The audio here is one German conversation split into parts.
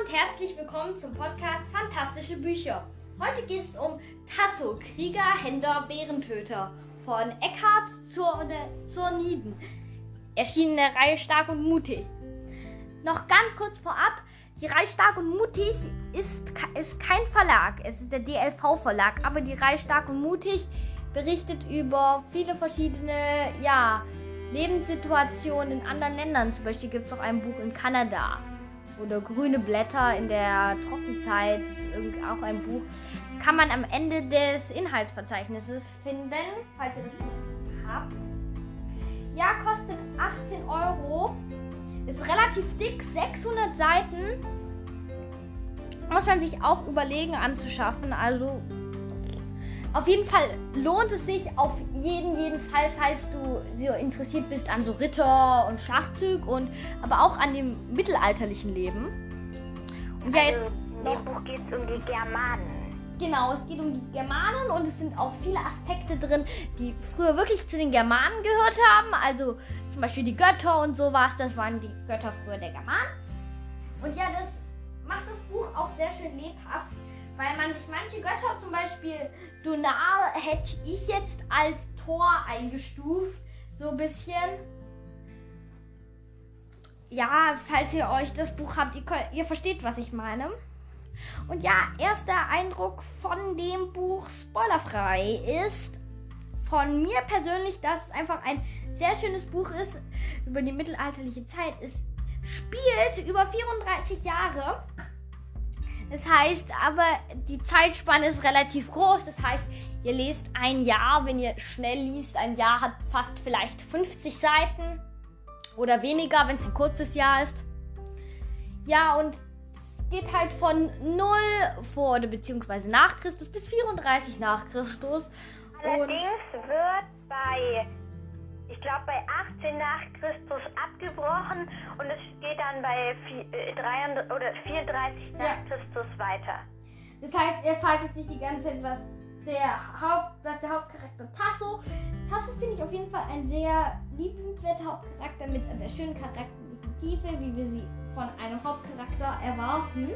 und herzlich willkommen zum Podcast Fantastische Bücher. Heute geht es um Tasso, Krieger, Händler, Bärentöter von Eckhart zur, Nieden. Erschienen in der Reihe Stark und Mutig. Noch ganz kurz vorab, die Reihe Stark und Mutig ist, ist kein Verlag, es ist der DLV Verlag, aber die Reihe Stark und Mutig berichtet über viele verschiedene, ja, Lebenssituationen in anderen Ländern. Zum Beispiel gibt es auch ein Buch in Kanada. Oder Grüne Blätter in der Trockenzeit. Ist auch ein Buch. Kann man am Ende des Inhaltsverzeichnisses finden, falls ihr das Buch habt. Ja, kostet 18 Euro. Ist relativ dick, 600 Seiten. Muss man sich auch überlegen anzuschaffen. Also auf jeden Fall lohnt es sich auf jeden, jeden Fall, falls du so interessiert bist an so Ritter und Schachzug und aber auch an dem mittelalterlichen Leben. Und ja, jetzt also, noch. Buch geht es um die Germanen. Genau, es geht um die Germanen und es sind auch viele Aspekte drin, die früher wirklich zu den Germanen gehört haben. Also zum Beispiel die Götter und sowas, das waren die Götter früher der Germanen. Und ja, das macht das Buch auch sehr schön lebhaft weil man sich manche Götter, zum Beispiel Donar, hätte ich jetzt als Tor eingestuft. So ein bisschen. Ja, falls ihr euch das Buch habt, ihr, könnt, ihr versteht, was ich meine. Und ja, erster Eindruck von dem Buch spoilerfrei ist von mir persönlich, dass es einfach ein sehr schönes Buch ist über die mittelalterliche Zeit. Es spielt über 34 Jahre das heißt, aber die Zeitspanne ist relativ groß. Das heißt, ihr lest ein Jahr, wenn ihr schnell liest, ein Jahr hat fast vielleicht 50 Seiten oder weniger, wenn es ein kurzes Jahr ist. Ja, und es geht halt von 0 vor oder beziehungsweise nach Christus bis 34 nach Christus. Allerdings wird bei ich glaube, bei 18 nach Christus abgebrochen und es geht dann bei 33, äh, oder 34 nach ja. Christus weiter. Das heißt, er faltet sich die ganze Zeit, was der, Haupt, was der Hauptcharakter Tasso. Tasso finde ich auf jeden Fall ein sehr liebenswerter Hauptcharakter mit einer schönen charakterlichen Tiefe, wie wir sie von einem Hauptcharakter erwarten.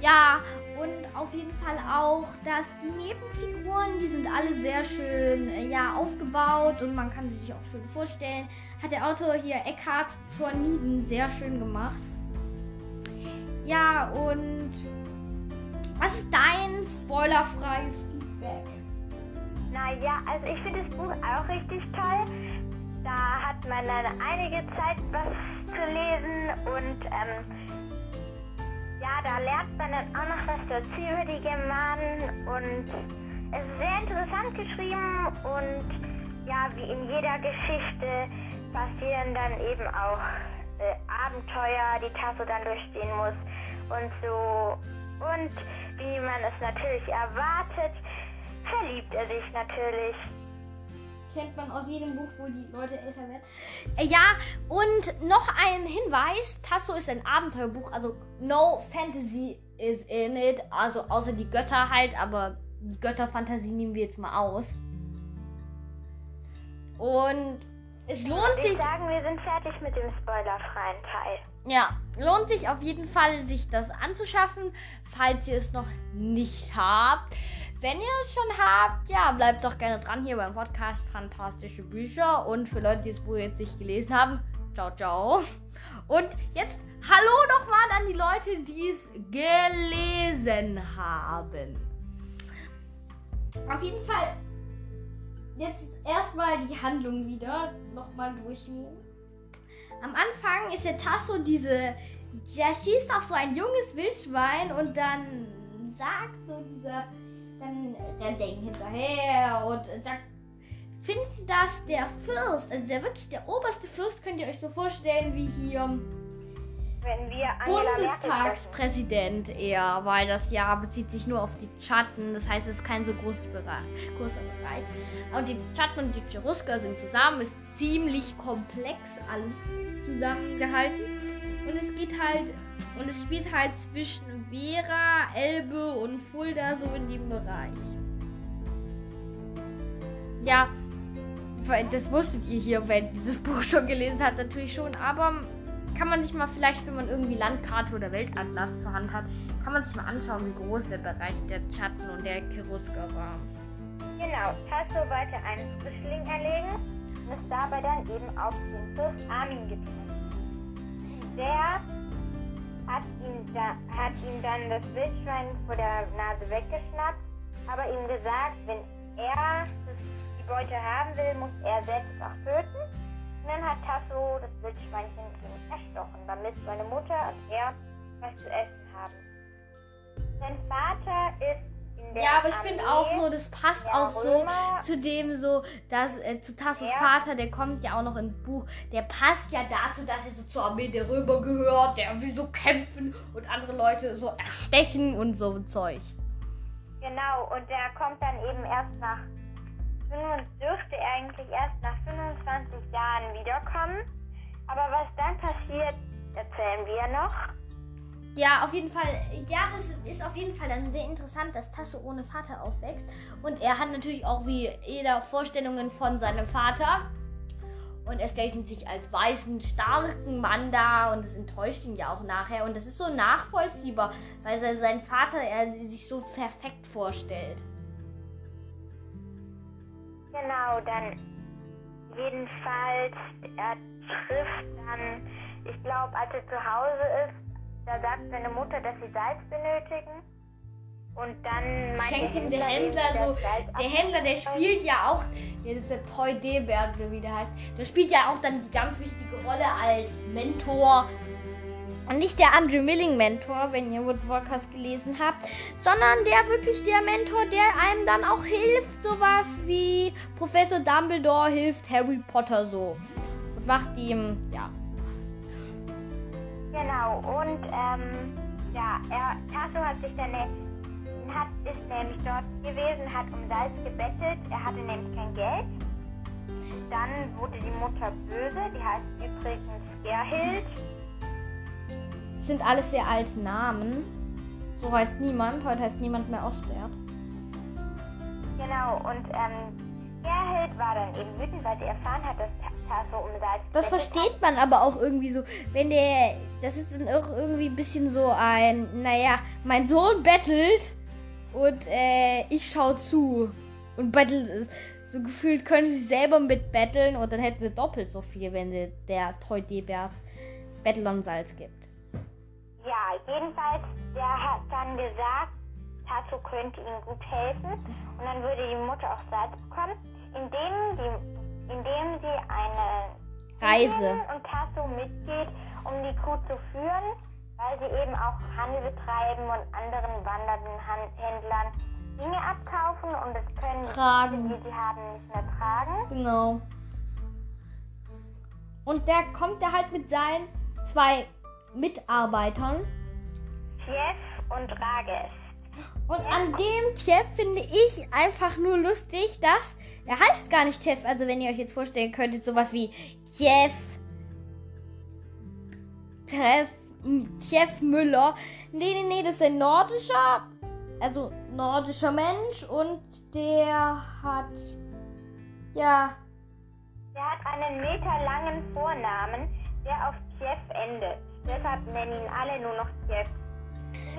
Ja, und auf jeden Fall auch, dass die Nebenfiguren, die sind alle sehr schön äh, ja, aufgebaut und man kann sie sich auch schön vorstellen. Hat der Autor hier Eckhard zur Nieden sehr schön gemacht. Ja, und was ist dein spoilerfreies Feedback? Naja, also ich finde das Buch auch richtig toll. Da hat man dann einige Zeit was zu lesen und ähm, ja, da lernt man dann auch noch was dazu über die Germanen und es ist sehr interessant geschrieben und ja, wie in jeder Geschichte passieren dann eben auch äh, Abenteuer, die Tasso dann durchstehen muss und so. Und wie man es natürlich erwartet, verliebt er sich natürlich kennt man aus jedem Buch, wo die Leute älter werden. Äh, ja, und noch ein Hinweis: Tasso ist ein Abenteuerbuch, also no Fantasy is in it, also außer die Götter halt, aber die Götterfantasie nehmen wir jetzt mal aus. Und es lohnt sich. Ich sagen, wir sind fertig mit dem spoilerfreien Teil. Ja, lohnt sich auf jeden Fall, sich das anzuschaffen, falls ihr es noch nicht habt. Wenn ihr es schon habt, ja, bleibt doch gerne dran hier beim Podcast Fantastische Bücher. Und für Leute, die das Buch jetzt nicht gelesen haben, ciao, ciao. Und jetzt hallo nochmal an die Leute, die es gelesen haben. Auf jeden Fall jetzt erstmal die Handlung wieder nochmal durchnehmen. Am Anfang ist der Tasso diese, der schießt auf so ein junges Wildschwein und dann sagt so dieser dann rennt er ihm hinterher und äh, da finden das der Fürst, also der wirklich der oberste Fürst, könnt ihr euch so vorstellen wie hier Bundestagspräsident eher, weil das Jahr bezieht sich nur auf die Chatten, das heißt, es ist kein so großes Bereich, großer Bereich. Und die Chatten und die Cherusker sind zusammen, ist ziemlich komplex alles zusammengehalten. Und es geht halt, und es spielt halt zwischen Vera, Elbe und Fulda so in dem Bereich. Ja, das wusstet ihr hier, ihr das Buch schon gelesen habt, natürlich schon, aber kann man sich mal vielleicht, wenn man irgendwie Landkarte oder Weltatlas zur Hand hat, kann man sich mal anschauen, wie groß der Bereich der Chatten und der Cherusker war. Genau, Tasso wollte einen Frischling erlegen und ist dabei dann eben auf den Fürst Armin getroffen. Der hat ihm, da, hat ihm dann das Wildschwein vor der Nase weggeschnappt, aber ihm gesagt, wenn er die Beute haben will, muss er selbst auch töten. Und dann hat Tasso das Wildschweinchen ihm erstochen, damit seine Mutter und er was zu essen haben. Sein Vater ist Ja, aber ich finde auch so, das passt auch so zu dem so, dass äh, zu Tassos Ja. Vater, der kommt ja auch noch ins Buch, der passt ja dazu, dass er so zur Armee der Römer gehört, der will so kämpfen und andere Leute so erstechen und so Zeug. Genau, und der kommt dann eben erst nach, 25 dürfte er eigentlich erst nach 25 Jahren wiederkommen. Aber was dann passiert, erzählen wir noch. Ja, auf jeden Fall. Ja, das ist auf jeden Fall dann sehr interessant, dass Tasso ohne Vater aufwächst. Und er hat natürlich auch wie jeder Vorstellungen von seinem Vater. Und er stellt ihn sich als weißen, starken Mann dar. Und es enttäuscht ihn ja auch nachher. Und das ist so nachvollziehbar, weil se- sein Vater er sich so perfekt vorstellt. Genau, dann jedenfalls, er trifft dann, ich glaube, als er zu Hause ist, da sagt seine Mutter, dass sie Salz benötigen. Und dann meint Schenkt ihm der Händler so. Der Händler, der spielt ja auch. Der ist der Toy oder wie der heißt. Der spielt ja auch dann die ganz wichtige Rolle als Mentor. Und nicht der Andrew Milling Mentor, wenn ihr Wood Walkers gelesen habt, sondern der wirklich der Mentor, der einem dann auch hilft. Sowas wie Professor Dumbledore hilft Harry Potter so. Und macht ihm, ja. Genau, und ähm, ja, er, Tasso hat sich dann, hat, ist nämlich dort gewesen, hat um Salz gebettelt, er hatte nämlich kein Geld. Dann wurde die Mutter böse, die heißt übrigens Gerhild. Das sind alles sehr alte Namen. So heißt niemand. Heute heißt niemand mehr Osbert. Genau, und ähm, Gerhild war dann eben wütend, weil sie erfahren hat, dass Das versteht man aber auch irgendwie so. Wenn der. Das ist dann auch irgendwie ein bisschen so ein. Naja, mein Sohn bettelt und äh, ich schau zu. Und bettelt ist. So gefühlt können sie selber mit betteln und dann hätten sie doppelt so viel, wenn der Toy D-Bert Bettlern Salz gibt. Ja, jedenfalls, der hat dann gesagt, Tasso könnte ihm gut helfen und dann würde die Mutter auch Salz bekommen, indem, die, indem sie eine Reise. Und Tasso mitgeht, um die Kuh zu führen, weil sie eben auch Handel betreiben und anderen wandernden Händlern Dinge abkaufen und das können Tragen. die, die sie haben, nicht mehr tragen. Genau. Und der kommt da halt mit seinen zwei Mitarbeitern. Jeff und Rages. Und an dem Tjeff finde ich einfach nur lustig, dass er heißt gar nicht Tjeff. Also wenn ihr euch jetzt vorstellen könntet, sowas wie Tjeff, Treff, Tjeff Müller. Nee, nee, nee, das ist ein nordischer, also nordischer Mensch und der hat, ja, Der hat einen meterlangen Vornamen, der auf Jeff endet. Deshalb nennen ihn alle nur noch Jeff.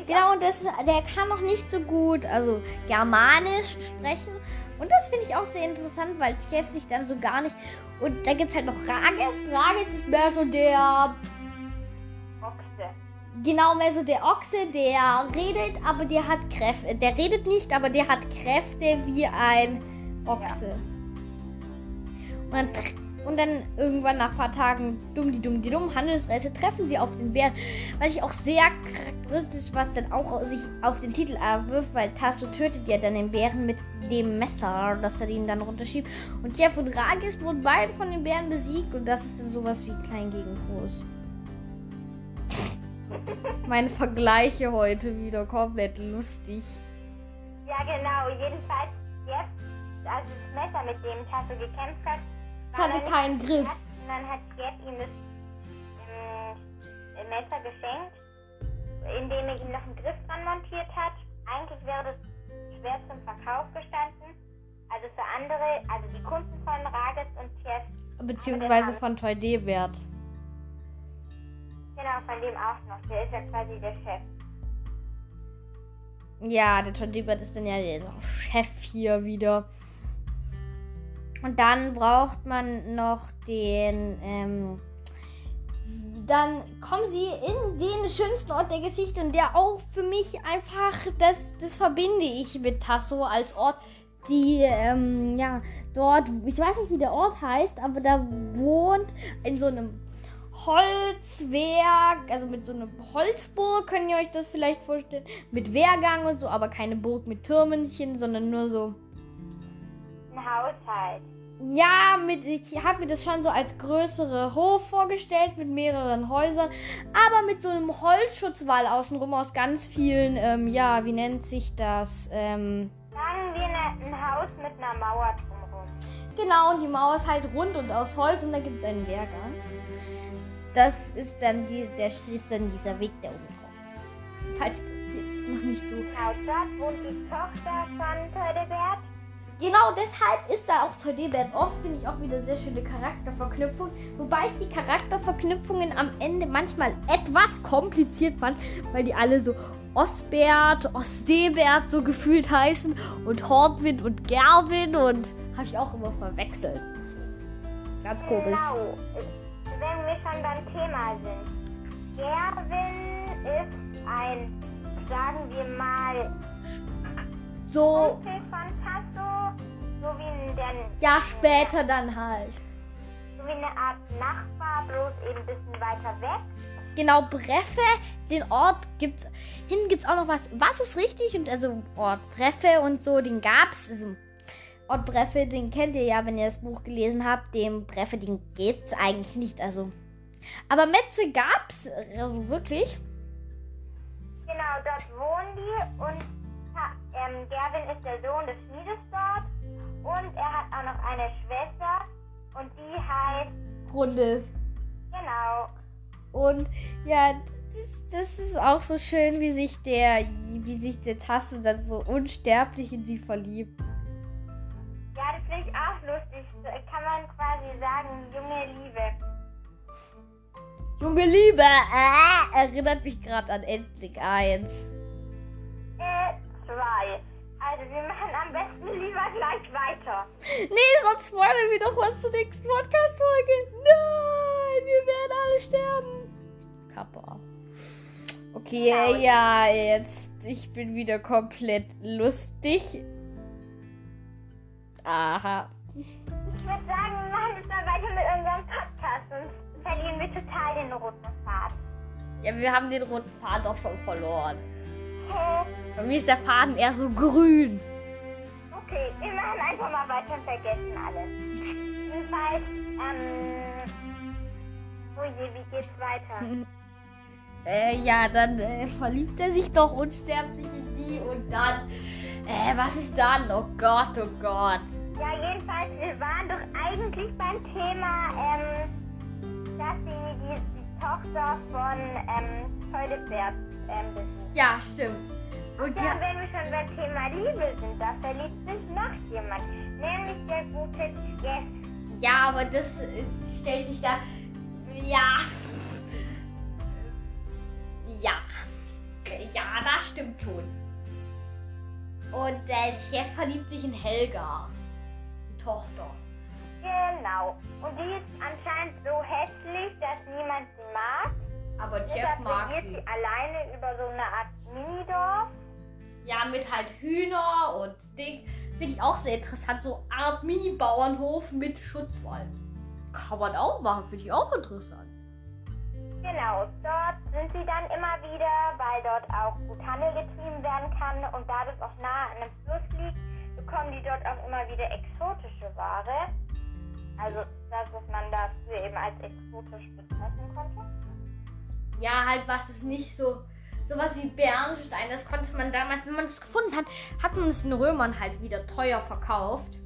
Genau, und das, der kann noch nicht so gut, also Germanisch sprechen. Und das finde ich auch sehr interessant, weil Tjeff sich dann so gar nicht. Und da gibt es halt noch Rages. Rages ist mehr so der. Ochse. Genau, mehr so der Ochse, der redet, aber der hat Kräfte. Der redet nicht, aber der hat Kräfte wie ein Ochse. Und dann, und dann irgendwann nach ein paar Tagen, dumm die dumm die dumm, Handelsreise, treffen sie auf den Bären. Was ich auch sehr charakteristisch, was dann auch sich auf den Titel erwirft, weil Tasso tötet ja dann den Bären mit dem Messer, das er ihm dann runterschiebt. Und Jeff und Ragis wurden beide von den Bären besiegt und das ist dann sowas wie klein gegen groß. Meine Vergleiche heute wieder komplett lustig. Ja, genau. Jedenfalls Jeff, also das Messer, mit dem Tasso gekämpft hat, Es hatte keinen Griff. glatt, Und dann hat Jeff ihm das ähm, Messer geschenkt, indem er ihm noch einen Griff dran montiert hat. Eigentlich wäre das schwer zum Verkauf gestanden. Also für andere, also die Kunden von Rages und Jeff Beziehungsweise von Toy D-Wert. Genau, von dem auch noch. Der ist ja quasi der Chef. Ja, der John Liebert ist dann ja der Chef hier wieder. Und dann braucht man noch den. Ähm, dann kommen sie in den schönsten Ort der Geschichte und der auch für mich einfach, das, das verbinde ich mit Tasso als Ort, die, ähm, ja, dort, ich weiß nicht, wie der Ort heißt, aber da wohnt in so einem Holzwerk, also mit so einer Holzburg, könnt ihr euch das vielleicht vorstellen, mit Wehrgang und so, aber keine Burg mit Türmenchen, sondern nur so. Ein Haushalt. Ja, mit, ich habe mir das schon so als größere Hof vorgestellt mit mehreren Häusern, aber mit so einem Holzschutzwall außenrum aus ganz vielen, ähm, ja, wie nennt sich das? Ähm, Sagen wir eine, ein Haus mit einer Mauer drumherum. genau, und die Mauer ist halt rund und aus Holz und da gibt es einen Wehrgang. Das ist dann, die, der, ist dann dieser Weg, der oben drauf. Falls das jetzt noch nicht so Genau, dort wohnt die Tochter von Tödebert. Genau deshalb ist da auch Toydebert Ort, finde ich auch wieder sehr schöne Charakterverknüpfung. Wobei ich die Charakterverknüpfungen am Ende manchmal etwas kompliziert fand, weil die alle so Osbert, Ostebert so gefühlt heißen und Hortwind und Gerwin und habe ich auch immer verwechselt. Ganz komisch. Genau. Wenn wir schon beim Thema sind. Gerwin ist ein, sagen wir mal, So, Onkel von so wie ein, der, ja, später dann halt. so wie eine Art Nachbar, bloß eben ein bisschen weiter weg. Genau, Breffe, den Ort gibt's. Hinten gibt's auch noch was. Was ist richtig? Und also Ort Breffe und so, den gab's. Also, Ort Breffe, den kennt ihr ja, wenn ihr das Buch gelesen habt. Dem Breffe, den geht's eigentlich nicht. Also. Aber Metze gab's also wirklich. Genau, dort wohnen die und ähm, Gerwin ist der Sohn des Schmiedes dort und er hat auch noch eine Schwester und die heißt, Rundes. genau, Und ja, das, das ist auch so schön, wie sich der, wie sich der Tasso das so unsterblich in sie verliebt. ja, das finde ich auch lustig, kann man quasi sagen, junge Liebe. Junge Liebe, äh, erinnert mich gerade an Endlich 1. Äh, zwei. Also wir machen am besten lieber gleich weiter. Nee, sonst spoilern wir doch was zur nächsten Podcast-Folge. Nein, wir werden alle sterben. Kappa. Okay, ja, jetzt. Ich bin wieder komplett lustig. Aha. Ich würde sagen, wir machen jetzt mal weiter mit unserem Podcast, sonst verlieren wir total den roten Faden. Ja, wir haben den roten Faden doch schon verloren. Bei mir ist der Faden eher so grün. Okay, wir machen einfach mal weiter und vergessen alles. Jedenfalls, ähm. Oh je, wie geht's weiter? Äh, ja, dann äh, verliebt er sich doch unsterblich in die und dann. Äh, was ist dann? Oh Gott, oh Gott. Ja, jedenfalls, wir waren doch eigentlich beim Thema, ähm, dass sie die, die Tochter von, ähm, Teudepferd, ähm. Ja, stimmt. Und Ja, ja, wenn wir schon beim Thema Liebe sind, da verliebt sich noch jemand, nämlich der gute Jeff. ja, aber das stellt sich da. Ja. Ja. Ja, das stimmt schon. Und der Chef verliebt sich in Helga. Die Tochter. Genau. Und die ist anscheinend so hässlich, dass niemand sie mag. Aber Jeff mag sie. sie alleine über so eine Art Minidorf. Ja, mit halt Hühner und Ding. Finde ich auch sehr interessant. So Art Mini-Bauernhof mit Schutzwall. Kann man auch machen, finde ich auch interessant. Genau, dort sind sie dann immer wieder, weil dort auch gut Handel getrieben werden kann und da das auch nah an einem Fluss liegt, bekommen die dort auch immer wieder exotische Ware. Also das, was man dafür eben als exotisch bezeichnen konnte. Ja, halt was ist nicht so. Sowas wie Bernstein, das konnte man damals, wenn man es gefunden hat, hat man es den Römern halt wieder teuer verkauft.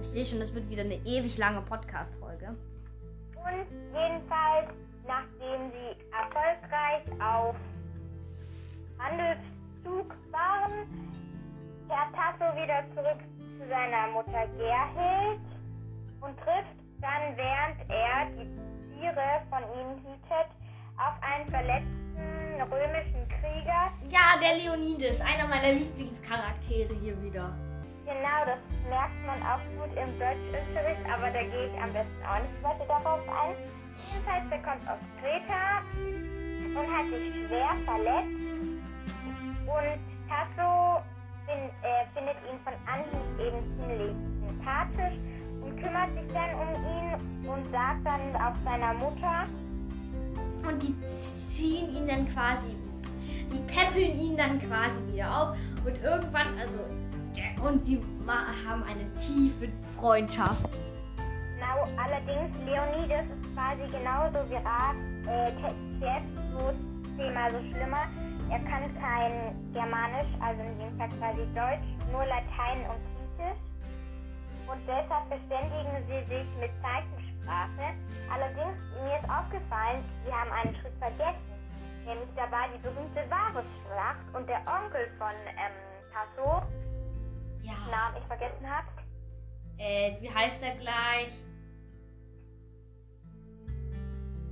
Ich sehe schon, das wird wieder eine ewig lange Podcast-Folge. Und jedenfalls, nachdem sie erfolgreich auf Handelszug waren, kehrt Tasso wieder zurück zu seiner Mutter Gerhild und trifft dann, während er die Tiere von ihnen hütet, auf einen verletzten römischen Krieger. Ja, der Leonidas, einer meiner Lieblingscharaktere hier wieder. Genau, das merkt man auch gut im Deutschunterricht, aber da gehe ich am besten auch nicht weiter darauf ein. Jedenfalls, der kommt aus Kreta und hat sich schwer verletzt. Und Tasso find, äh, findet ihn von Anhieb eben ziemlich sympathisch und kümmert sich dann um ihn und sagt dann auch seiner Mutter. Und die ziehen ihn dann quasi, die peppeln ihn dann quasi wieder auf. Und irgendwann, also, und sie haben eine tiefe Freundschaft. Genau, allerdings Leonidas ist quasi genauso wie Rat, äh, jetzt so Thema so schlimmer. Er kann kein Germanisch, also in dem Fall quasi Deutsch, nur Latein und Griechisch. Und deshalb verständigen sie sich mit Zeichensprache. Allerdings, mir ist aufgefallen, sie haben einen Schritt vergessen. Nämlich dabei die berühmte Varusschlacht und der Onkel von ähm, Tasso, Ja. Namen ich vergessen habe. Äh, wie heißt er gleich?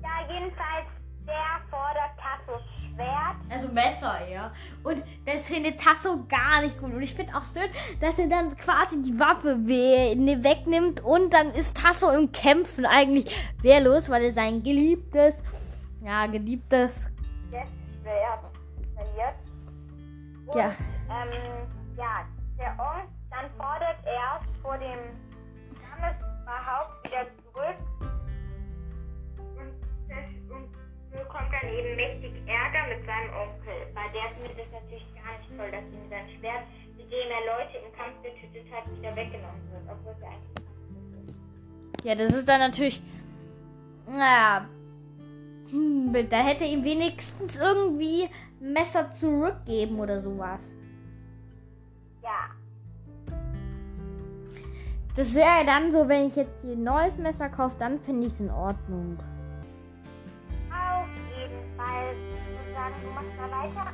Ja, jedenfalls, der fordert Tassos Schwert. Also Messer, ja. Und das findet Tasso gar nicht gut. Und ich finde auch schön, dass er dann quasi die Waffe we ne, wegnimmt und dann ist Tasso im Kämpfen eigentlich wehrlos, weil er sein geliebtes, ja, geliebtes, Schwert verliert. Und, Ja. Ähm, ja, der Onk, dann fordert er vor dem Stammesverhaupt wieder zurück. Bekommt dann eben mächtig Ärger mit seinem Onkel. Weil der findet es natürlich gar nicht toll, dass ihm sein Schwert, mit dem er Leute im Kampf getötet hat, wieder weggenommen wird. Obwohl es eigentlich ja, das ist dann natürlich, naja, hm, da hätte ihm wenigstens irgendwie Messer zurückgeben oder sowas. ja. Das wäre dann so, wenn ich jetzt hier ein neues Messer kaufe, dann finde ich es in Ordnung. Auf jeden Fall. Ich würde sagen, du machst mal weiter.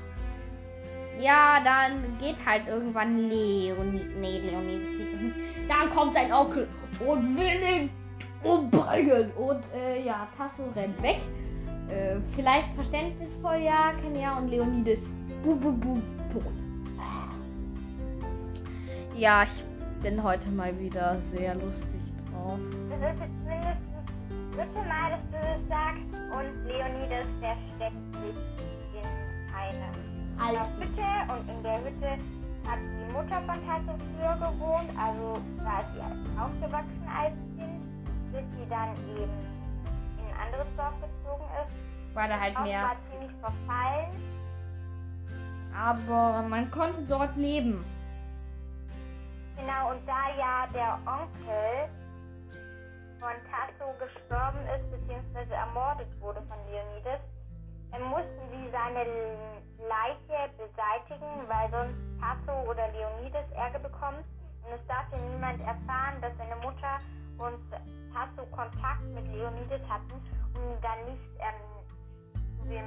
Ja, dann geht halt irgendwann Leonie. Nee, Leonie, geht noch nicht. Dann kommt sein Onkel und will ihn umbringen. Und äh, ja, Tasso rennt weg. Äh, vielleicht verständnisvoll, ja, Kenya und Leonidas. Bu, bu, bu, tot. Ja, ich bin heute mal wieder sehr lustig drauf. Das ist jetzt mindestens dritte Mal, dass du das sagst. Und Leonidas versteckt sich in einer Alten. Hütte. Und in der Hütte hat die Mutter von Tasso früher gewohnt. Also ist sie aufgewachsen als Kind, bis sie dann eben in ein anderes Dorf gezogen ist. War da halt mehr. war ziemlich verfallen. Aber man konnte dort leben. Genau, und da ja der Onkel von Tasso gestorben ist, beziehungsweise ermordet wurde von Leonidas, dann mussten sie seine Leiche beseitigen, weil sonst Tasso oder Leonidas Ärger bekommen. Und es darf ja niemand erfahren, dass seine Mutter und Tasso Kontakt mit Leonidas hatten und ihn dann nicht ähm, zu dem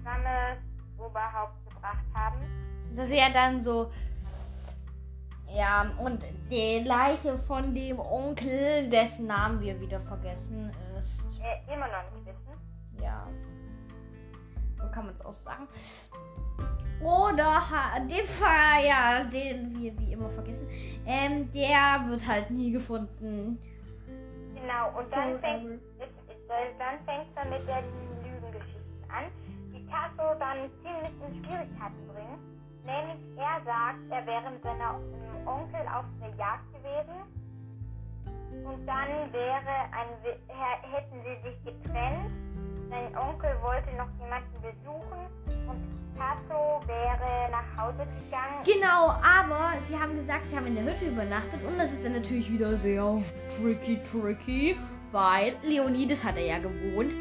Stammesoberhaupt gebracht haben. Das wäre dann so. Ja, und die Leiche von dem Onkel, dessen Namen wir wieder vergessen, ist. Äh, immer noch nicht wissen. Ja. So kann man es auch sagen. Oder den Fall, ja, den wir wie immer vergessen. Ähm, der wird halt nie gefunden. Genau, und dann fängt ähm, es, es, dann fängt man mit den Lügengeschichten an, die Tasso dann ziemlich in Schwierigkeiten bringen. Nämlich er sagt, er wäre mit seinem Onkel auf der Jagd gewesen und dann wäre ein, hätten sie sich getrennt. Sein Onkel wollte noch jemanden besuchen und Tasso wäre nach Hause gegangen. Genau, aber sie haben gesagt, sie haben in der Hütte übernachtet und das ist dann natürlich wieder sehr tricky, tricky, weil Leonidas hat er ja gewohnt.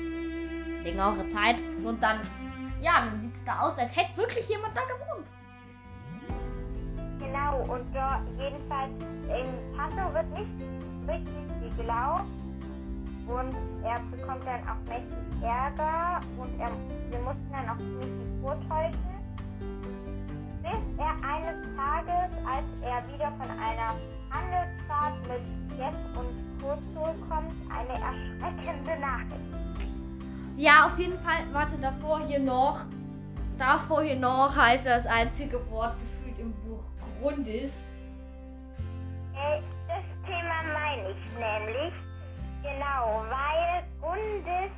Längere Zeit und dann, ja, dann sieht es da aus, als hätte wirklich jemand da gewohnt. Genau, und da jedenfalls in Tasso wird nicht richtig geglaubt und er bekommt dann auch mächtig Ärger und er, wir mussten dann auch viel vortäuschen, bis er eines Tages, als er wieder von einer Handelsfahrt mit Jeff und Kurt zurückkommt, eine erschreckende Nachricht. Ja, auf jeden Fall, warte, davor hier noch. Davor hier noch heißt das einzige Wort Grund ist. Äh, das Thema meine ich nämlich. Genau, weil Gundes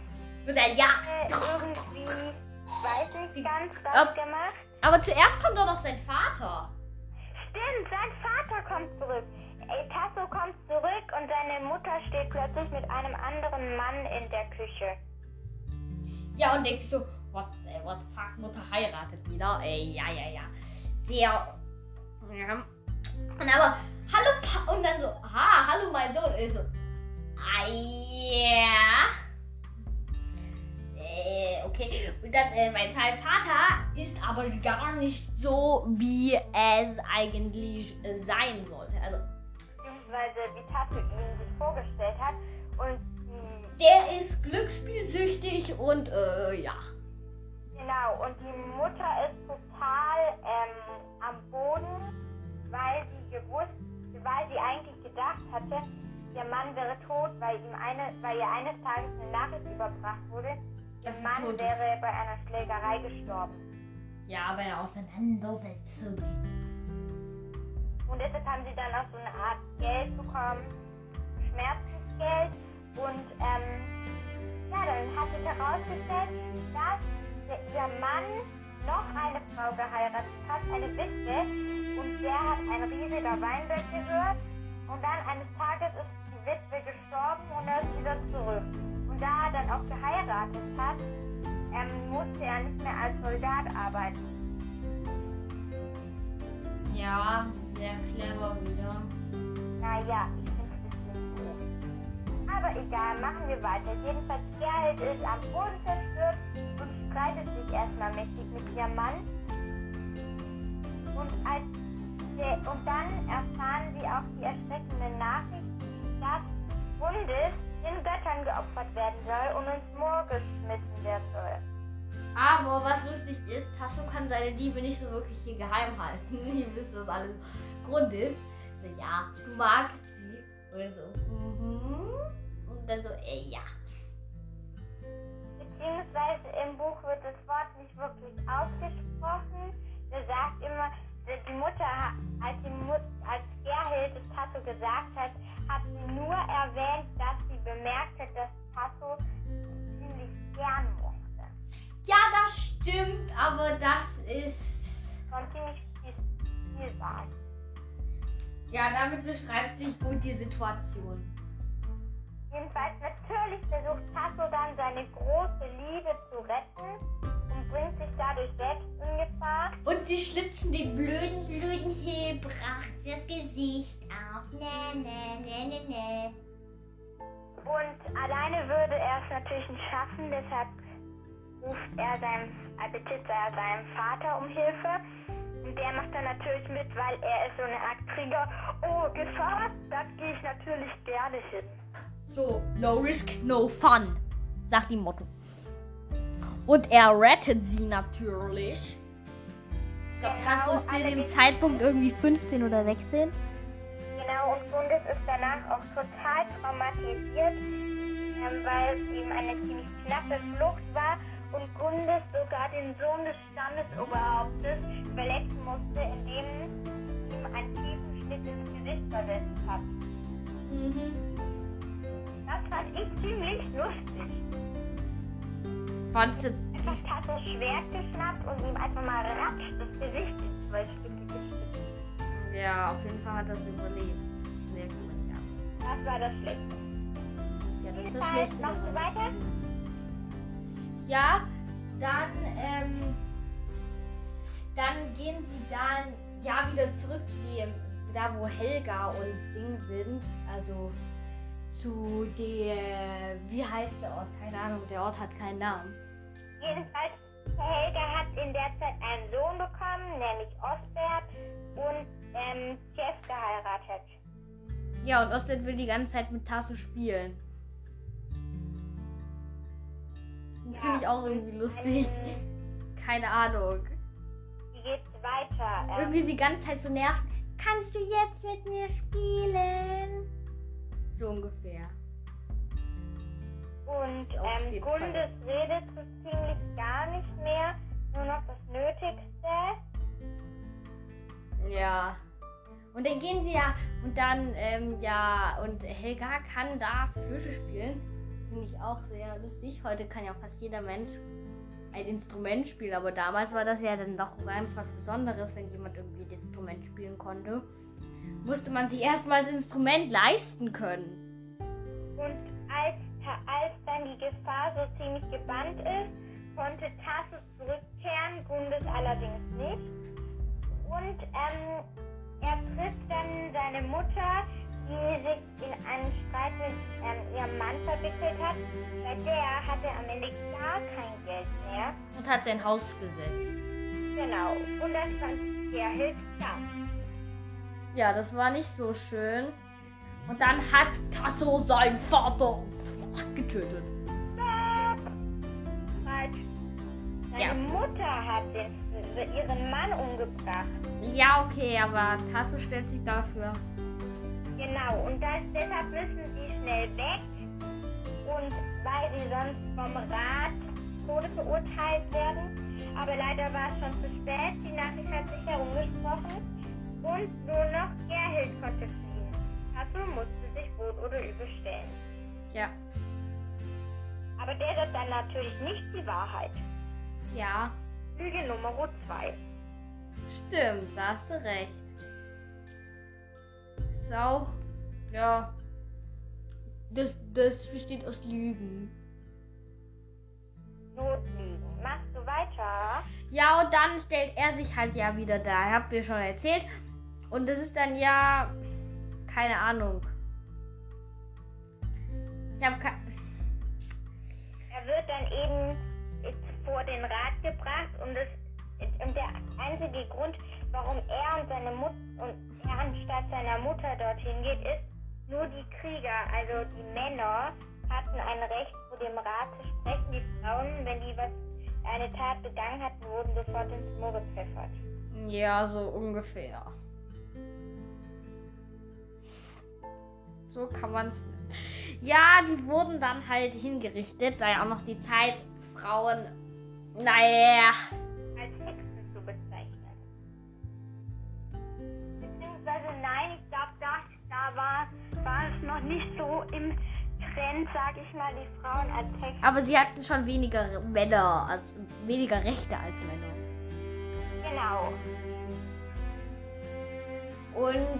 Wird ein Ja. äh, irgendwie, weiß nicht ganz, Ob- was gemacht. Aber zuerst kommt doch noch sein Vater. Stimmt, sein Vater kommt zurück. Ey, Tasso kommt zurück und seine Mutter steht plötzlich mit einem anderen Mann in der Küche. Ja, und denkst so, what, what the fuck, Mutter heiratet wieder. Ey, ja, ja, ja. Sehr. Ja. Und aber, hallo, pa und dann so, ha, hallo, mein Sohn. Und ich so, ah, ja. Äh, okay. Und dann, äh, mein Vater ist aber gar nicht so, wie es eigentlich äh, sein sollte. Also, Beziehungsweise wie Tasso ihn sich vorgestellt hat. Und die, der ist glücksspielsüchtig und, äh, ja. genau, und die Mutter ist weil sie gewusst, weil sie eigentlich gedacht hatte, ihr Mann wäre tot, weil ihm eine, weil ihr eines Tages eine Nachricht überbracht wurde, ihr Dass er Mann wäre bei einer Schlägerei gestorben. Ja, aber er auseinandersetzung. Und deshalb haben sie dann auch so eine Art Geld bekommen, Schmerzensgeld. Und ähm, ja, dann hat sich herausgestellt, dass der, ihr Mann noch eine Frau geheiratet hat, eine Witwe. Und der hat ein riesiger Weinberg gehört. Und dann eines Tages ist die Witwe gestorben und er ist wieder zurück. Und da er dann auch geheiratet hat, ähm, musste er nicht mehr als Soldat arbeiten. Ja, sehr clever wieder. Naja, Aber egal, machen wir weiter. Jedenfalls, Gerhild ist am Boden zerstört und streitet sich erstmal mächtig mit ihrem Mann. Und, als der, und dann erfahren sie auch die erschreckende Nachricht, dass Bundes den Göttern geopfert werden soll und ins Moor geschmissen werden soll. Aber was lustig ist, Tasso kann seine Liebe nicht so wirklich hier geheim halten. Ihr wisst, was alles Grund ist. So, ja, du magst sie. Und so, mhm. Und dann so, äh, ja. Beziehungsweise im Buch wird das Wort nicht wirklich ausgesprochen. Er sagt immer, die Mutter, als, die Mut, als Gerhild es Tasso gesagt hat, hat sie nur erwähnt, dass sie bemerkt hat, dass Tasso ziemlich gern mochte. Ja, das stimmt, aber das ist. Schon ziemlich viel, viel sagen. Ja, damit beschreibt sich gut die Situation. Jedenfalls natürlich versucht Tasso dann seine große Liebe zu retten und bringt sich dadurch selbst in Gefahr. Und sie schlitzen den blöden, blöden Hebrach das Gesicht auf. Ne, ne, ne, ne, ne. Und alleine würde er es natürlich nicht schaffen, deshalb ruft er seinem, bittet er seinem Vater um Hilfe. Und der macht dann natürlich mit, weil er ist so eine Art Krieger. Oh, Gefahr, da gehe ich natürlich gerne hin. So, no risk, no fun, sagt die Motto. Und er rettet sie natürlich. Ich glaube, Genau, Tasso ist zu dem Zeitpunkt irgendwie 15 oder 16. Genau, und Bundes ist danach auch total traumatisiert, ähm, weil es ihm eine ziemlich knappe Flucht war und Gundes sogar den Sohn des Stammesoberhauptes verletzen musste, indem ihm einen tiefen Schnitt ins Gesicht versetzt hat. Mhm. Das fand ich ziemlich lustig. Fand jetzt Einfach Tassos Schwert geschnappt und ihm einfach mal ratsch das Gesicht in zwei Stücke geschnitten. Ja, auf jeden Fall hat das überlebt. Sehr gut, ja. Das war das Schlechte. Ja, das ist das Schlechte. machst du weiter? Ja, dann, ähm, dann gehen sie dann, ja, wieder zurück zu dem, da wo Helga und Sing sind. Also zu der, wie heißt der Ort? Keine Ahnung, der Ort hat keinen Namen. Jedenfalls, Helga hat in der Zeit einen Sohn bekommen, nämlich Osbert, und ähm, Jeff geheiratet. Ja, und Osbert will die ganze Zeit mit Tasso spielen. Das finde ich auch irgendwie lustig. Keine Ahnung. Wie geht's weiter? Ähm, Irgendwie die ganze Zeit so nerven. Kannst du jetzt mit mir spielen? So ungefähr. und ähm. Gundes redet so ziemlich gar nicht mehr, nur noch das Nötigste. Ja. Und dann gehen sie ja und dann, ähm, ja, und Helga kann da Flöte spielen. Finde ich auch sehr lustig. Heute kann ja fast jeder Mensch ein Instrument spielen, aber damals war das ja dann doch ganz was Besonderes, wenn jemand irgendwie ein Instrument spielen konnte. Musste man sich erstmal das Instrument leisten können. Und als, als dann die Gefahr so ziemlich gebannt ist, konnte Tassus zurückkehren, Gundes allerdings nicht. Und ähm, er trifft dann seine Mutter, die sich in einen Streit mit ähm, ihrem Mann verwickelt hat. Bei der hat er am Ende gar kein Geld mehr. Und hat sein Haus gesetzt. Genau. Und das fand Gerhild klar. Ja, das war nicht so schön. Und dann hat Tasso seinen Vater getötet. Seine Ja. Mutter hat den, ihren Mann umgebracht. Ja, okay, aber Tasso stellt sich dafür. Genau, und das, deshalb müssen sie schnell weg. Und weil sie sonst vom Rat Tode verurteilt werden. Aber leider war es schon zu spät. Die Nachricht hat sich herumgesprochen. Und nur noch Gerhild konnte fliehen. Tasso musste sich Rot oder Übel stellen. Ja. Aber der sagt dann natürlich nicht die Wahrheit. Ja, Lüge Nummer 2. stimmt, da hast du recht. Ist auch, ja. Das, das besteht aus Lügen. Notlügen. Machst du weiter? Ja, und dann stellt er sich halt ja wieder da. Habt ihr schon erzählt. Und das ist dann ja. Keine Ahnung. Ich habe keine. Er wird dann eben vor den Rat gebracht und, das, und der einzige Grund, warum er und seine Mutter und er anstatt seiner Mutter dorthin geht, ist, nur die Krieger, also die Männer, hatten ein Recht vor dem Rat zu sprechen. Die Frauen, wenn die was eine Tat begangen hatten, wurden sofort ins Moor gepfeffert. Ja, so ungefähr. So kann man es. Ja, die wurden dann halt hingerichtet, da ja auch noch die Zeit Frauen. Naja. als Beziehungsweise nein, ich glaube, da, da war, war es noch nicht so im Trend, sag ich mal, die Frauen als Hexen. Aber sie hatten schon weniger Männer, also weniger Rechte als Männer. Genau. Und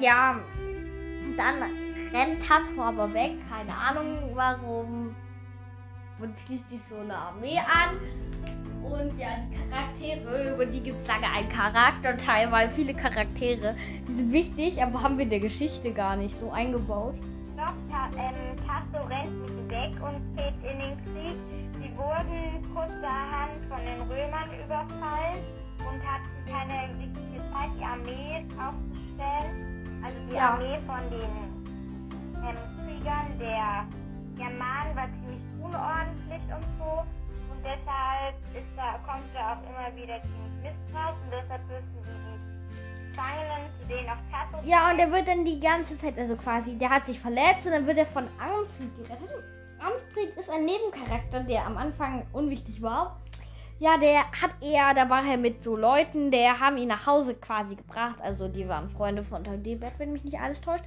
ja, dann rennt Tasso aber weg, keine Ahnung warum. Und schließt sich so eine Armee an. Und ja, die Charaktere, über die gibt es lange einen Charakterteil, weil viele Charaktere, die sind wichtig, aber haben wir in der Geschichte gar nicht so eingebaut. Doch, Ta ähm, Tasso rennt nicht weg und zieht in den Krieg. Sie wurden kurzerhand von den Römern überfallen und hatten keine richtige Zeit, die Armee aufzustellen. Also die Ja. Armee von den ähm, Kriegern der Germanen war ziemlich unordentlich und so. Deshalb da, kommt da auch immer wieder Mist raus und deshalb müssen sie die Gefangenen, zu denen auch Tasso Ja, und er wird dann die ganze Zeit, also quasi, der hat sich verletzt und dann wird er von Armfried gerettet. Armfried ist ein Nebencharakter, der am Anfang unwichtig war. Ja, der hat eher, da war er mit so Leuten, der haben ihn nach Hause quasi gebracht. Also die waren Freunde von Taldebert, wenn mich nicht alles täuscht.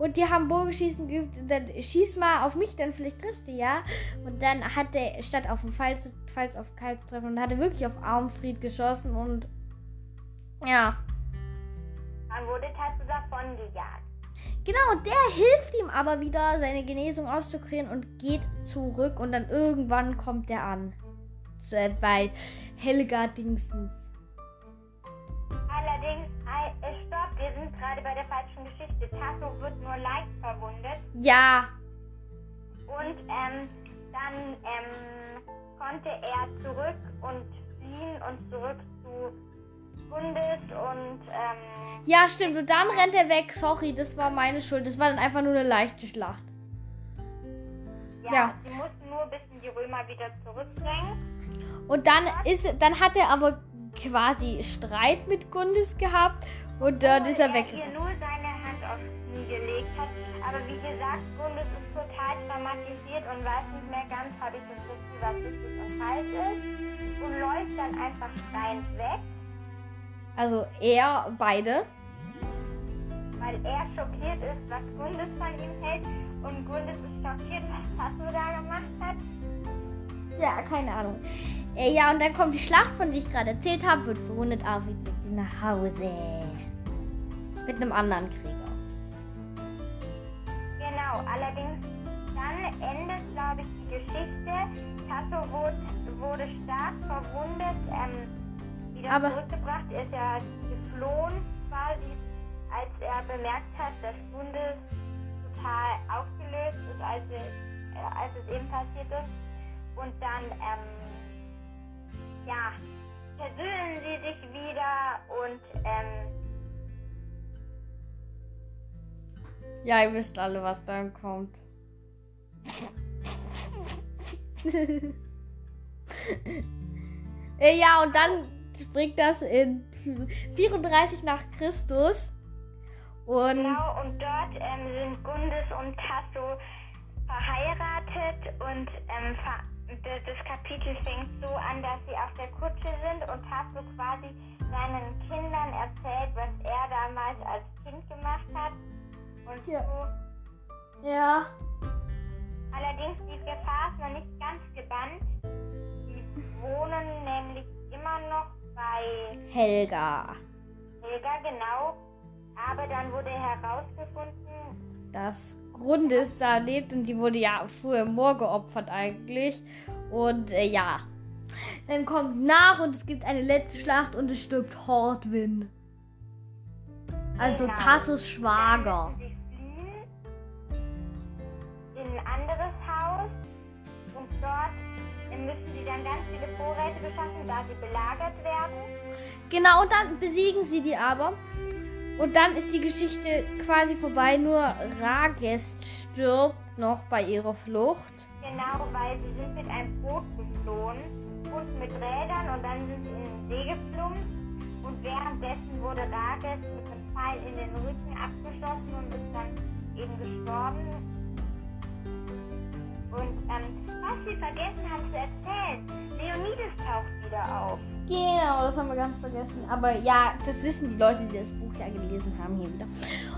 Und die haben Bogenschießen geübt. Und dann schieß mal auf mich, dann vielleicht triffst du ja. Und dann hat er statt auf den Pfeil zu, Pfeil auf Keil zu treffen, und hat er wirklich auf Armfried geschossen und ja. Dann wurde Tasso davon gejagt. Genau, der hilft ihm aber wieder, seine Genesung auszukriegen und geht zurück und dann irgendwann kommt er an. So, Bei Helga Dingsens. Allerdings, stopp, wir sind gerade bei der falschen Geschichte. Ja, und ähm, dann ähm, konnte er zurück und fliehen und zurück zu Gundes und ähm, ja, stimmt. Und dann rennt er weg. Sorry, das war meine Schuld. Das war dann einfach nur eine leichte Schlacht. ja, Ja. sie mussten nur ein bisschen die Römer wieder zurückbringen. Und dann ist, dann hat er aber quasi Streit mit Gundis gehabt und dann ist er weg. ihr nur seine Hand aufs nie gelegt hat. Aber wie gesagt, Gundis ist total traumatisiert und weiß nicht mehr ganz, habe ich das Gefühl, was richtig und falsch ist. Und läuft dann einfach schreiend weg. Also er, beide. Weil er schockiert ist, was Gundis von ihm hält. Und Gundis ist schockiert, was Tasso da gemacht hat. Ja, keine Ahnung. Äh, ja, und dann kommt die Schlacht, von der ich gerade erzählt habe, wird verwundet, Arvid ihn nach Hause. Mit einem anderen Krieger. Genau, allerdings dann endet, glaube ich, die Geschichte. Tasso wurde, stark verwundet, ähm, wieder Aber- zurückgebracht. Er ist ja geflohen quasi, als er bemerkt hat, dass Bundes total aufgelöst ist, als, es- äh, als es eben passiert ist. Und dann, ähm, ja, versöhnen sie sich wieder und, ähm, Ja, ihr wisst alle, was dann kommt. Äh, ja, und dann springt das in 34 nach Christus. Und Genau, und dort ähm, sind Gundis und Tasso verheiratet und ähm, ver das Kapitel fängt so an, dass sie auf der Kutsche sind und Tasso quasi seinen Kindern erzählt, was er damals als Kind gemacht hat. Und Ja. so. ja, Allerdings die Gefahr ist noch nicht ganz gebannt. Die wohnen nämlich immer noch bei Helga. Helga, genau. Aber dann wurde herausgefunden, Das Grundes da lebt und die wurde ja früher im Moor geopfert eigentlich. Und äh, ja, dann kommt nach und es gibt eine letzte Schlacht und es stirbt Hordwin. Also Genau. Tassos Schwager. Fliehen in ein anderes Haus und dort müssen sie dann ganz viele Vorräte beschaffen, da sie belagert werden. Genau, und dann besiegen sie die aber. Und dann ist die Geschichte quasi vorbei. Nur Ragest stirbt noch bei ihrer Flucht. Genau, weil sie sind mit einem Boot geflohen und mit Rädern und dann sind sie in den See geflogen. Und währenddessen wurde Rages mit einem Pfeil in den Rücken abgeschossen und ist dann eben gestorben. Und ähm, was sie vergessen haben zu erzählen, Leonidas taucht wieder auf. Genau, das haben wir ganz vergessen. Aber ja, das wissen die Leute, die das Buch ja gelesen haben hier wieder.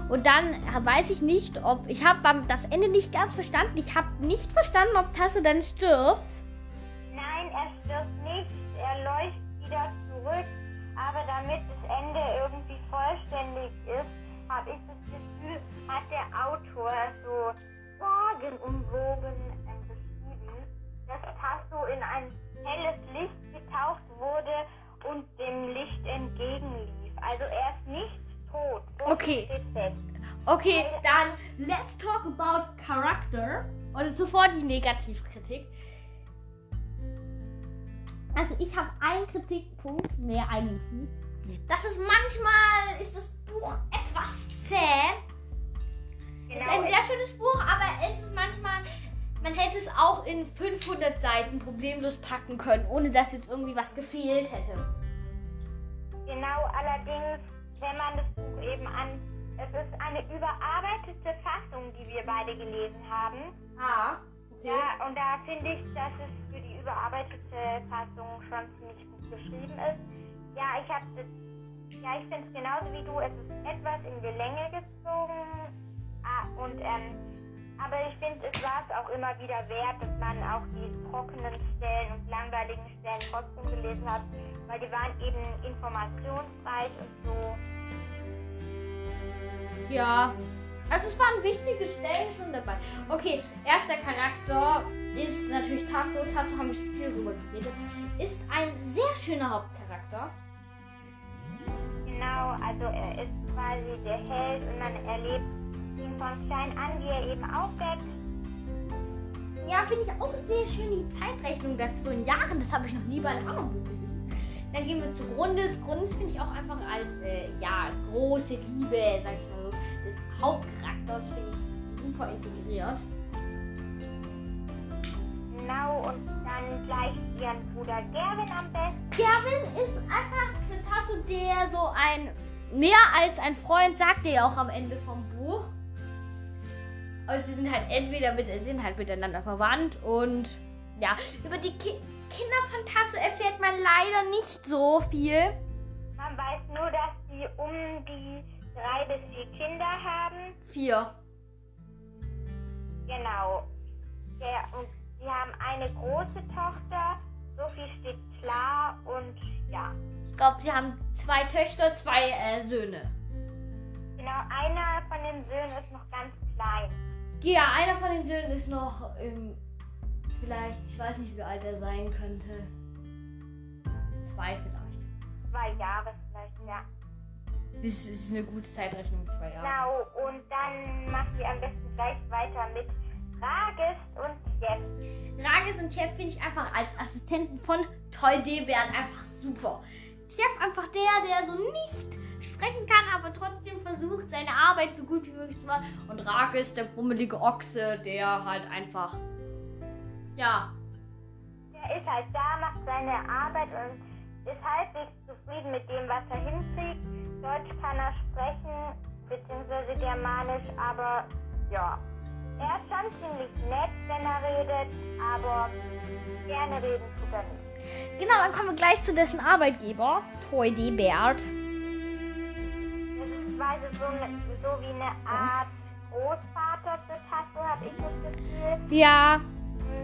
Und dann weiß ich nicht, ob. Ich habe das Ende nicht ganz verstanden. Ich habe nicht verstanden, ob Tasse dann stirbt. Nein, er stirbt nicht, er läuft wieder zurück. Aber damit das Ende irgendwie vollständig ist, habe ich das Gefühl, hat der Autor so sorgenumwogen ähm, beschrieben, dass Tasso in ein helles Licht getaucht wurde und dem Licht entgegenlief. Also er ist nicht tot. Okay. Okay, dann let's talk about Character. Und zuvor die Negativkritik. Also ich habe einen Kritikpunkt, mehr eigentlich nicht. Das ist manchmal ist das Buch etwas zäh. Es ist ein Genau, sehr schönes Buch, aber es ist manchmal, man hätte es auch in 500 Seiten problemlos packen können, ohne dass jetzt irgendwie was gefehlt hätte. Genau, allerdings, wenn man das Buch eben an. Es ist eine überarbeitete Fassung, die wir beide gelesen haben. Ah, okay. Ja, und da finde ich, dass es für die überarbeitete Fassung schon ziemlich gut geschrieben ist. Ja, ich habe. Ja, ich finde es genauso wie du. Es ist etwas in die Länge gezogen. Ah, und, ähm, aber ich finde, es war es auch immer wieder wert, dass man auch die trockenen Stellen und langweiligen Stellen trotzdem gelesen hat, weil die waren eben informationsreich und so. Ja. Also es waren wichtige Stellen schon dabei. Okay, erster Charakter ist natürlich Tasso. Tasso haben wir schon viel drüber geredet. Ist ein sehr schöner Hauptcharakter. Genau, also er ist quasi der Held und man erlebt ihn von klein an, wie er eben aufwächst. Ja, finde ich auch sehr schön, die Zeitrechnung, das ist so in Jahren, das habe ich noch nie bei einem anderen Buch gelesen. Dann gehen wir zu Grundes. Grundes finde ich auch einfach als, äh, ja, große Liebe, sag ich mal so, des Hauptcharakters finde ich super integriert. Genau, und dann gleich ihren Bruder Gerwin am besten. Gerwin ist einfach Tasso der so ein, mehr als ein Freund, sagt er ja auch am Ende vom Buch. Und sie sind halt entweder mit, sind halt miteinander verwandt und ja, über die Ki Kinder von Tasso erfährt man leider nicht so viel. Man weiß nur, dass sie um die drei bis vier Kinder haben. Vier. Genau. Der, und sie haben eine große Tochter, so viel steht klar und ja. Ich glaube, sie haben zwei Töchter, zwei äh, Söhne. Genau, einer von den Söhnen ist noch ganz klein. Ja, einer von den Söhnen ist noch ähm, vielleicht, ich weiß nicht, wie alt er sein könnte. Zwei vielleicht. Zwei Jahre vielleicht, ja. Das ist eine gute Zeitrechnung, zwei Jahre. Genau, und dann machen wir am besten gleich weiter mit Rages und Jeff. Rages und Tjeff finde ich einfach als Assistenten von Toy D-Bären einfach super. Tjeff einfach der, der so nicht sprechen kann, aber trotzdem versucht, seine Arbeit so gut wie möglich zu machen. Und Rages, der brummelige Ochse, der halt einfach, ja, Der ist halt da, macht seine Arbeit und ist halbwegs zufrieden mit dem, was er hinkriegt. Deutsch kann er sprechen, beziehungsweise Germanisch, aber ja. Er ist schon ziemlich nett, wenn er redet, aber gerne reden tut er nicht. Genau, dann kommen wir gleich zu dessen Arbeitgeber, Toy D-Bert. Das quasi so, eine- so wie eine Art Großvater für Tasso, habe ich das Gefühl. Ja,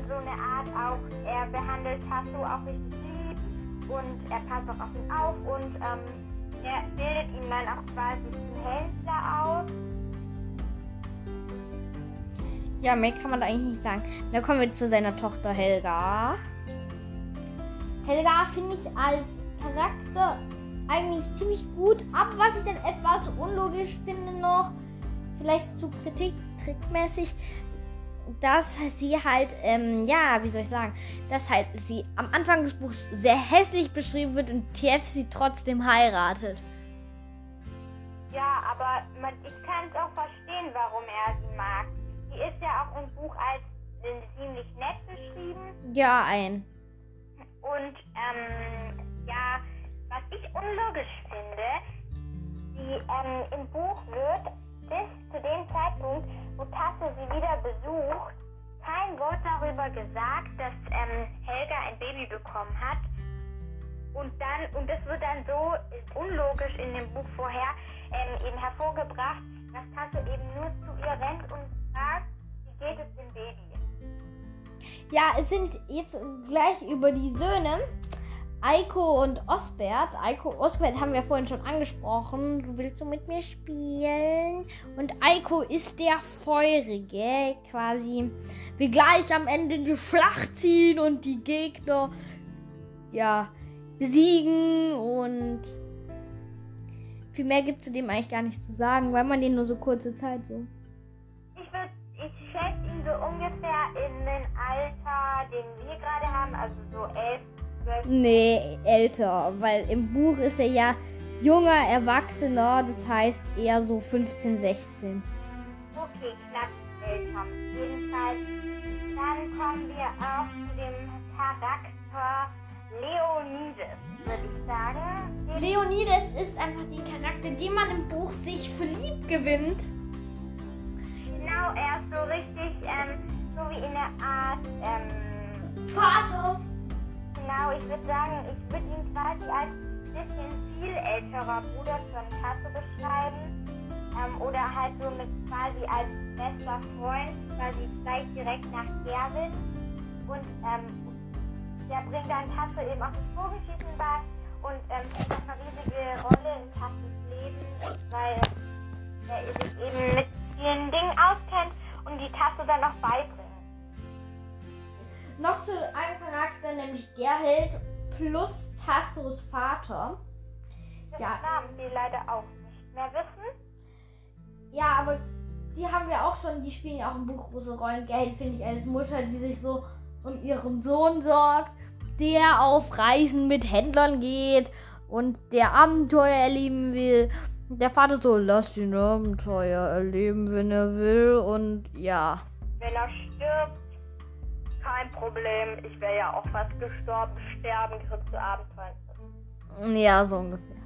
so eine Art auch, er behandelt Tasso auch richtig lieb und er passt auch auf ihn auf und ähm, er bildet ihn dann auch quasi zum Händler aus. Ja, mehr kann man da eigentlich nicht sagen. Dann kommen wir zu seiner Tochter Helga. Helga finde ich als Charakter eigentlich ziemlich gut, aber was ich dann etwas unlogisch finde noch, vielleicht zu Kritik, trickmäßig, dass sie halt, ähm, ja, wie soll ich sagen, dass halt sie am Anfang des Buchs sehr hässlich beschrieben wird und TF sie trotzdem heiratet. Ja, aber man, ich kann es auch verstehen, warum er sie mag. Sie ist ja auch im Buch als ziemlich nett beschrieben. Ja, ein. Und ähm, was ich unlogisch finde, die, ähm, im Buch wird bis zu dem Zeitpunkt, wo Tasse sie wieder besucht, kein Wort darüber gesagt, dass ähm, Helga ein Baby bekommen hat. Und dann, und das wird dann so unlogisch in dem Buch vorher ähm, eben hervorgebracht, dass Tasse eben nur zu ihr rennt und fragt, wie geht es dem Baby? Ja, es sind jetzt gleich über die Söhne. Eiko und Osbert. Eiko, Osbert haben wir vorhin schon angesprochen. Du willst so mit mir spielen. Und Eiko ist der Feurige. Quasi will gleich am Ende die Schlacht ziehen und die Gegner ja besiegen. Und viel mehr gibt es zu dem eigentlich gar nicht zu sagen, weil man den nur so kurze Zeit so. Ich schätze ihn so ungefähr in den Alter, den wir gerade haben, also so elf. Nee, älter, weil im Buch ist er ja junger Erwachsener, das heißt eher so 15, 16. Okay, knapp älter. Jedenfalls, dann kommen wir auch zu dem Charakter Leonides, würde ich sagen. Den Leonidas ist einfach den Charakter, den man im Buch sich für lieb gewinnt. Genau, er ist so richtig, ähm, so wie in der Art, ähm, Vater. Genau, ich würde sagen, ich würde ihn quasi als bisschen viel älterer Bruder von Tasse beschreiben. Ähm, oder halt so mit quasi als bester Freund, quasi gleich direkt nach Gerwin. Und ähm, der bringt dann Tasse eben auch das Bogenschießen bei und ähm, spielt auch eine riesige Rolle in Tasses Leben, weil er sich eben mit vielen Dingen auskennt und die Tasse dann noch beibringt. Noch zu einem Charakter, nämlich Gerhild plus Tassos Vater. Das Ja. Namen wir leider auch nicht mehr wissen. Ja, aber die haben wir auch schon, die spielen ja auch im Buch große Rollen. Gerhild finde ich als Mutter, die sich so um ihren Sohn sorgt, der auf Reisen mit Händlern geht und der Abenteuer erleben will. Der Vater so, lass ihn Abenteuer erleben, wenn er will. Und ja. Wenn er stirbt, Problem. Ich wäre ja auch fast gestorben. Sterben gehört zu Abenteuern. Ja, so ungefähr.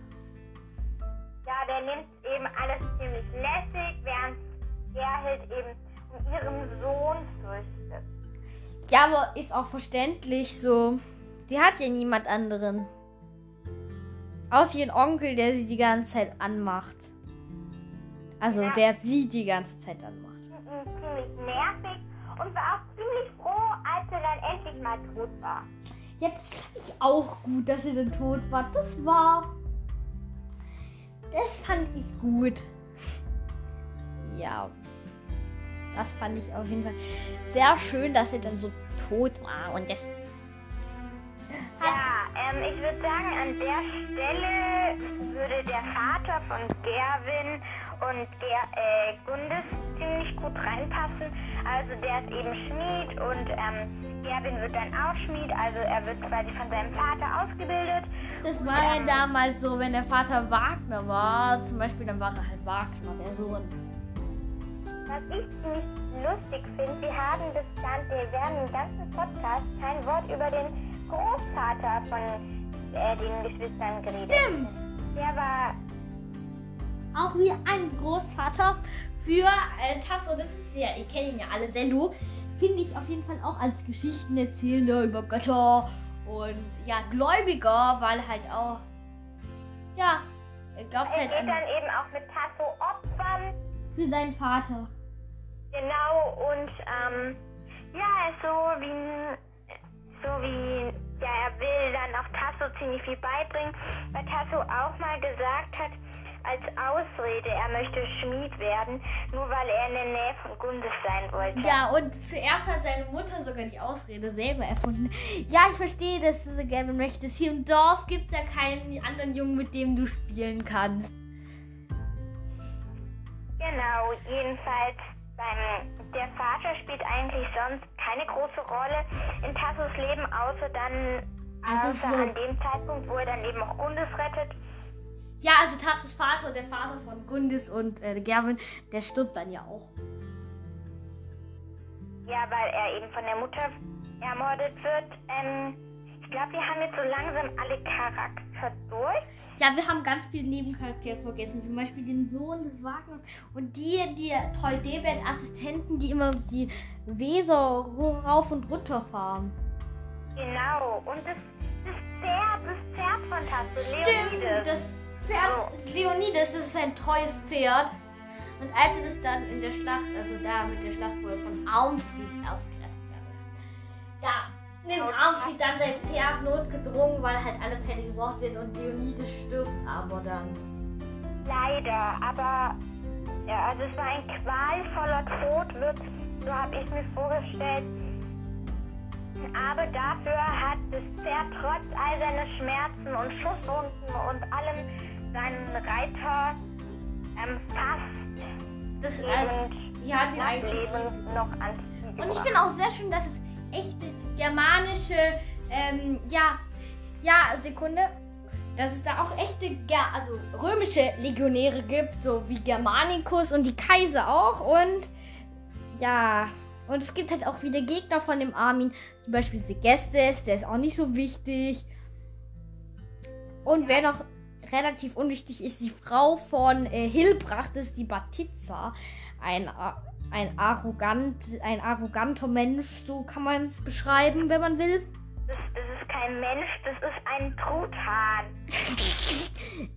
Ja, der nimmt eben alles ziemlich lässig, während Gerhild eben um ihren Sohn fürchtet. Ja, aber ist auch verständlich so. Die hat ja niemand anderen. Außer ihren Onkel, der sie die ganze Zeit anmacht. Also, Ja. der sie die ganze Zeit anmacht. Mhm, Ziemlich nervig und war auch ziemlich als er dann endlich mal tot war. Ja, das fand ich auch gut, dass sie dann tot war. Das war. Das fand ich gut. Ja. Das fand ich auf jeden Fall sehr schön, dass sie dann so tot war. Und das. Ja, ähm, ich würde sagen, an der Stelle würde der Vater von Gerwin und Ger äh, Gundis ziemlich gut reinpassen. Also der ist eben Schmied und ähm, Gerwin wird dann auch Schmied. Also er wird quasi von seinem Vater ausgebildet. Das war ja damals so, wenn der Vater Wagner war, zum Beispiel, dann war er halt Wagner, der Sohn. Was ich ziemlich lustig finde, wir haben das Ganze, wir werden im ganzen Podcast kein Wort über den Großvater von äh, den Geschwistern geredet. Stimmt. Der war Auch wie ein Großvater für äh, Tasso, das ist ja, ihr kennt ihn ja alle, Sendu, finde ich auf jeden Fall auch als Geschichtenerzählender über Götter und ja, Gläubiger, weil halt auch, ja, er glaubt Er halt geht an, dann eben auch mit Tasso opfern. für seinen Vater. Genau, und ähm, ja, er so wie so wie ja, er will dann auch Tasso ziemlich viel beibringen, weil Tasso auch mal gesagt hat, als Ausrede, er möchte Schmied werden, nur weil er in der Nähe von Gundes sein wollte. Ja, und zuerst hat seine Mutter sogar die Ausrede selber erfunden. Ja, ich verstehe, dass du so gerne möchtest. Hier im Dorf gibt es ja keinen anderen Jungen, mit dem du spielen kannst. Genau, jedenfalls der Vater spielt eigentlich sonst keine große Rolle in Tassos Leben, außer dann Also außer an dem Zeitpunkt, wo er dann eben auch Gundes rettet. Ja, also Tassos Vater, der Vater von Gundis und äh, Gerwin, der stirbt dann ja auch. Ja, weil er eben von der Mutter ermordet wird. Ähm, ich glaube, wir haben jetzt so langsam alle Charakter durch. Ja, wir haben ganz viele Nebencharaktere vergessen. Zum Beispiel den Sohn des Wagners und die, die toll Debet-Assistenten, die immer die Weser rauf und runter fahren. Genau. Und das, das Pferd, das Pferd von Tasso, Stimmt, Leonidas. das Pferd ist Leonidas, das ist ein treues Pferd. Und als er das dann in der Schlacht, also da mit der Schlacht, wo er von Armfried erst gerettet werden, da nimmt Armfried dann sein Pferd notgedrungen, weil halt alle Pferde gebraucht werden und Leonidas stirbt aber dann. Leider, aber ja, also es war ein qualvoller Tod, wird, so habe ich mir vorgestellt. Aber dafür hat das Pferd trotz all seiner Schmerzen und Schusswunden und allem seinen Reiter ähm, fast Das ist also, lebend, ja, die lebend noch Und ich finde auch sehr schön, dass es echte germanische, ähm, ja, ja, Sekunde, dass es da auch echte, also römische Legionäre gibt, so wie Germanicus und die Kaiser auch. Und ja, und es gibt halt auch wieder Gegner von dem Armin, zum Beispiel Segestes, der ist auch nicht so wichtig. Und wer noch relativ unwichtig ist, die Frau von äh, Hilbracht, das ist die Batizza. Ein, A- ein, arrogant, ein arroganter Mensch, so kann man es beschreiben, wenn man will. Das, das ist kein Mensch, das ist ein Truthahn.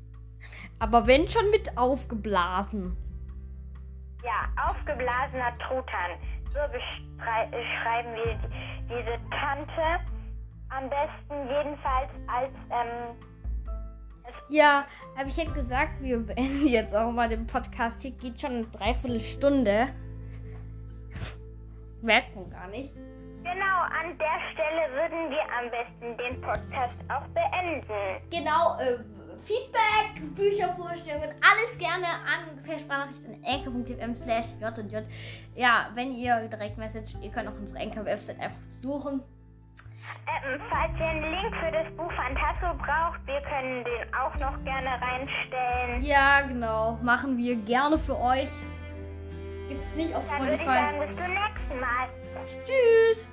Aber wenn schon mit aufgeblasen. Ja, aufgeblasener Truthahn. So beschrei- beschreiben wir die, diese Tante. Am besten jedenfalls als, ähm, Ja, aber ich hätte gesagt, wir beenden jetzt auch mal den Podcast. Hier geht schon eine Dreiviertelstunde. Merkt man gar nicht. genau an der Stelle würden wir am besten den Podcast auch beenden. Genau, äh, Feedback, Büchervorstellungen, alles gerne an per Sprachnachricht an anchor.fm slash j und j. Ja, wenn ihr direkt Message, ihr könnt auch unsere Anchor-Website einfach besuchen. Ähm, falls ihr einen Link für das Buch Fantasso braucht, wir können den auch noch gerne reinstellen. Ja, genau, machen wir gerne für euch. Gibt's nicht auf Dann würde ich Spotify. sagen, bis zum nächsten Mal. Tschüss.